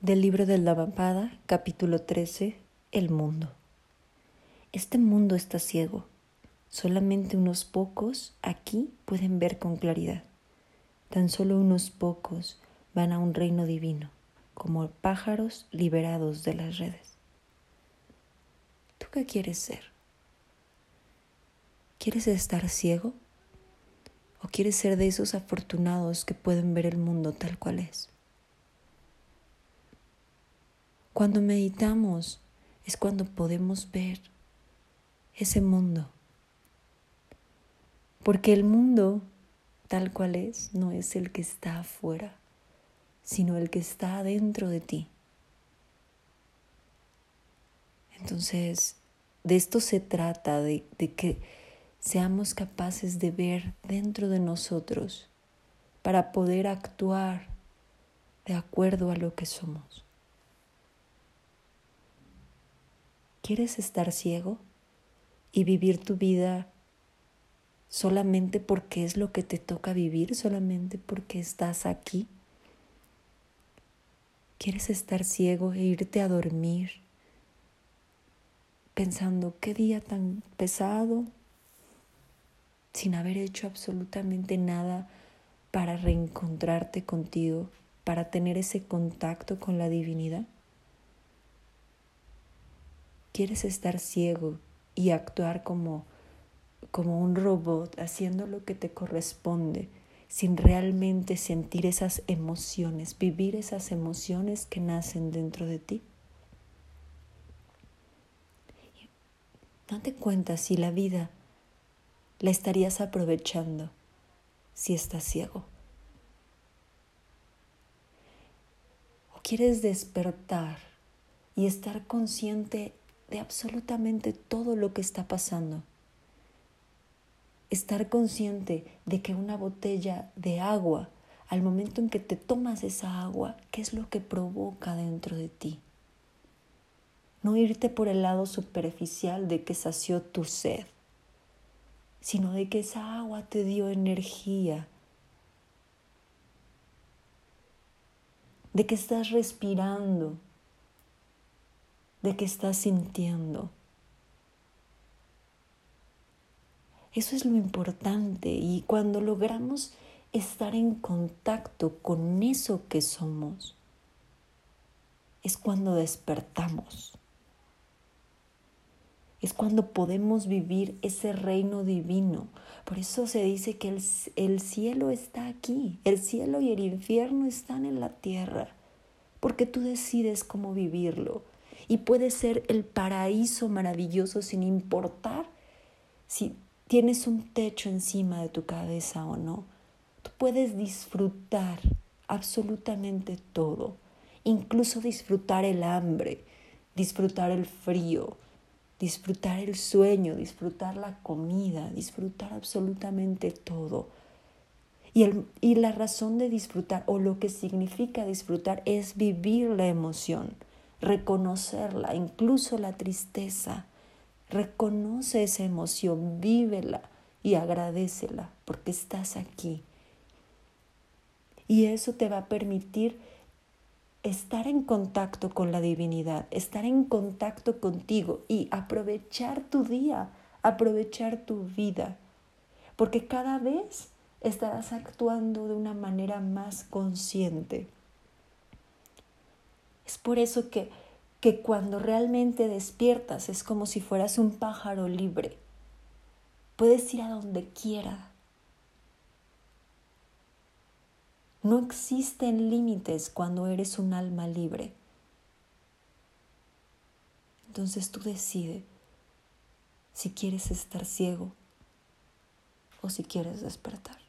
Del libro del Dhammapada, capítulo 13, El mundo. Este mundo está ciego. Solamente unos pocos aquí pueden ver con claridad. Tan solo unos pocos van a un reino divino, como pájaros liberados de las redes. ¿Tú qué quieres ser? ¿Quieres estar ciego? ¿O quieres ser de esos afortunados que pueden ver el mundo tal cual es? Cuando meditamos es cuando podemos ver ese mundo. Porque el mundo tal cual es no es el que está afuera, sino el que está dentro de ti. Entonces, de esto se trata, de, de que seamos capaces de ver dentro de nosotros para poder actuar de acuerdo a lo que somos. ¿Quieres estar ciego y vivir tu vida solamente porque es lo que te toca vivir, solamente porque estás aquí? ¿Quieres estar ciego e irte a dormir pensando qué día tan pesado sin haber hecho absolutamente nada para reencontrarte contigo, para tener ese contacto con la divinidad? Quieres estar ciego y actuar como, como un robot, haciendo lo que te corresponde, sin realmente sentir esas emociones, vivir esas emociones que nacen dentro de ti. Date cuenta si la vida la estarías aprovechando si estás ciego. O quieres despertar y estar consciente de absolutamente todo lo que está pasando. Estar consciente de que una botella de agua, al momento en que te tomas esa agua, ¿qué es lo que provoca dentro de ti? No irte por el lado superficial de que sació tu sed, sino de que esa agua te dio energía, de que estás respirando, de qué estás sintiendo. Eso es lo importante y cuando logramos estar en contacto con eso que somos, es cuando despertamos. Es cuando podemos vivir ese reino divino. Por eso se dice que el, el, cielo está aquí. El cielo y el infierno están en la tierra. Porque tú decides cómo vivirlo y puede ser el paraíso maravilloso sin importar si tienes un techo encima de tu cabeza o no. Tú puedes disfrutar absolutamente todo, incluso disfrutar el hambre, disfrutar el frío, disfrutar el sueño, disfrutar la comida, disfrutar absolutamente todo. Y, el, y la razón de disfrutar o lo que significa disfrutar es vivir la emoción reconocerla, incluso la tristeza. Reconoce esa emoción, vívela y agradecela porque estás aquí. Y eso te va a permitir estar en contacto con la divinidad, estar en contacto contigo y aprovechar tu día, aprovechar tu vida, porque cada vez estarás actuando de una manera más consciente. Es por eso que, que cuando realmente despiertas es como si fueras un pájaro libre. Puedes ir a donde quiera. No existen límites cuando eres un alma libre. Entonces tú decides si quieres estar ciego o si quieres despertar.